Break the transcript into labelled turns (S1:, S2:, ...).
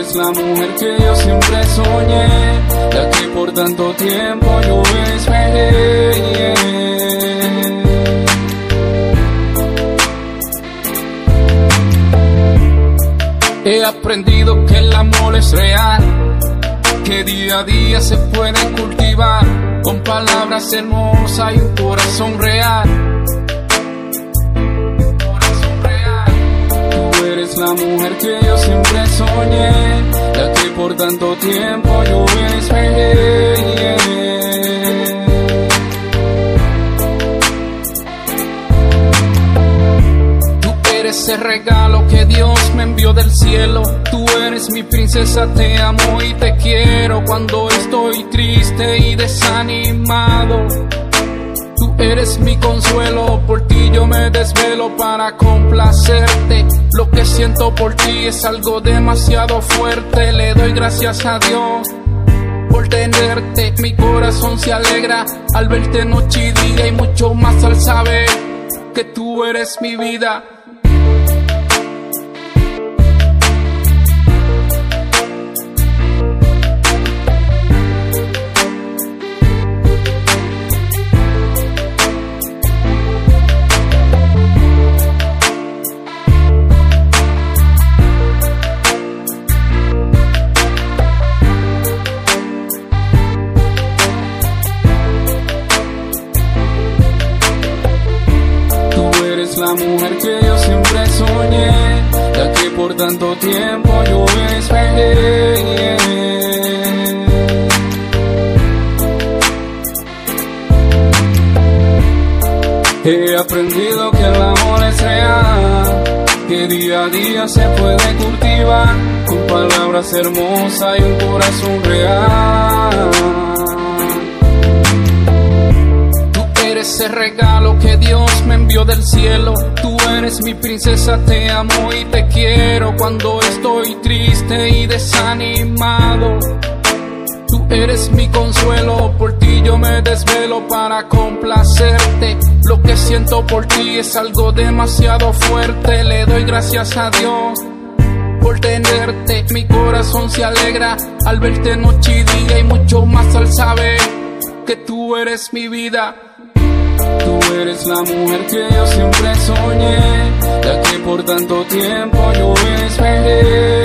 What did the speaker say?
S1: eres la mujer que yo siempre soñé, la que por tanto tiempo yo esperé. He aprendido que el amor es real, que día a día se puede cultivar con palabras hermosas y un corazón real. Tú eres la mujer que yo siempre soñé, la que por tanto tiempo yo esperé. Tú eres ese regalo que Dios me envió del cielo. Tú eres mi princesa, te amo y te quiero cuando estoy triste y desanimado. Eres mi consuelo, por ti yo me desvelo para complacerte. Lo que siento por ti es algo demasiado fuerte. Le doy gracias a Dios por tenerte. Mi corazón se alegra al verte noche y día y mucho más al saber que tú eres mi vida. La mujer que yo siempre soñé, la que por tanto tiempo yo esperé. He aprendido que el amor es real, que día a día se puede cultivar con palabras hermosas y un corazón real. Regalo que Dios me envió del cielo. Tú eres mi princesa, te amo y te quiero cuando estoy triste y desanimado. Tú eres mi consuelo, por ti yo me desvelo para complacerte. Lo que siento por ti es algo demasiado fuerte. Le doy gracias a Dios por tenerte. Mi corazón se alegra al verte noche y día y mucho más al saber que tú eres mi vida. Tú eres la mujer que yo siempre soñé, la que por tanto tiempo yo esperé.